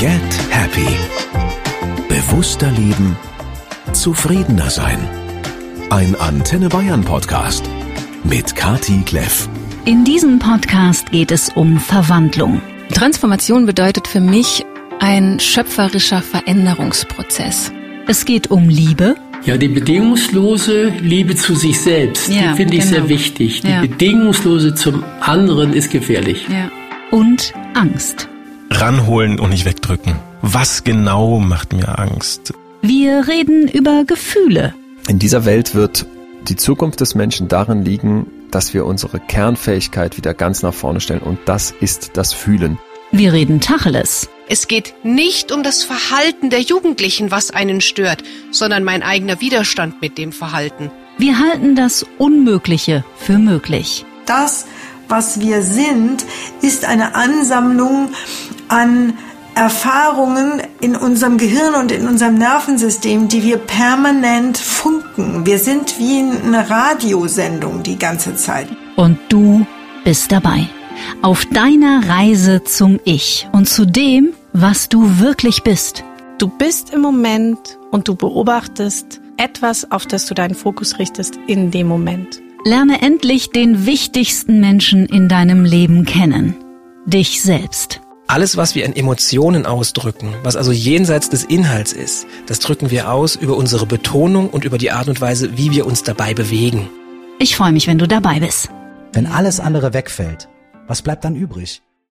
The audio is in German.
Get Happy. Bewusster leben, zufriedener sein. Ein Antenne Bayern Podcast mit Kati Kleff. In diesem Podcast geht es um Verwandlung. Transformation bedeutet für mich ein schöpferischer Veränderungsprozess. Es geht um Liebe. Ja, die bedingungslose Liebe zu sich selbst, Ja, die finde ich genau. sehr wichtig. Die Ja. bedingungslose zum anderen ist gefährlich. Ja. Und Angst. Ranholen und nicht wegdrücken. Was genau macht mir Angst? Wir reden über Gefühle. In dieser Welt wird die Zukunft des Menschen darin liegen, dass wir unsere Kernfähigkeit wieder ganz nach vorne stellen und das ist das Fühlen. Wir reden Tacheles. Es geht nicht um das Verhalten der Jugendlichen, was einen stört, sondern mein eigener Widerstand mit dem Verhalten. Wir halten das Unmögliche für möglich. Das, was wir sind, ist eine Ansammlung an Erfahrungen in unserem Gehirn und in unserem Nervensystem, die wir permanent funken. Wir sind wie eine Radiosendung die ganze Zeit. Und du bist dabei. Auf deiner Reise zum Ich und zu dem, was du wirklich bist. Du bist im Moment und du beobachtest etwas, auf das du deinen Fokus richtest in dem Moment. Lerne endlich den wichtigsten Menschen in deinem Leben kennen. Dich selbst. Alles, was wir in Emotionen ausdrücken, was also jenseits des Inhalts ist, das drücken wir aus über unsere Betonung und über die Art und Weise, wie wir uns dabei bewegen. Ich freue mich, wenn du dabei bist. Wenn alles andere wegfällt, was bleibt dann übrig?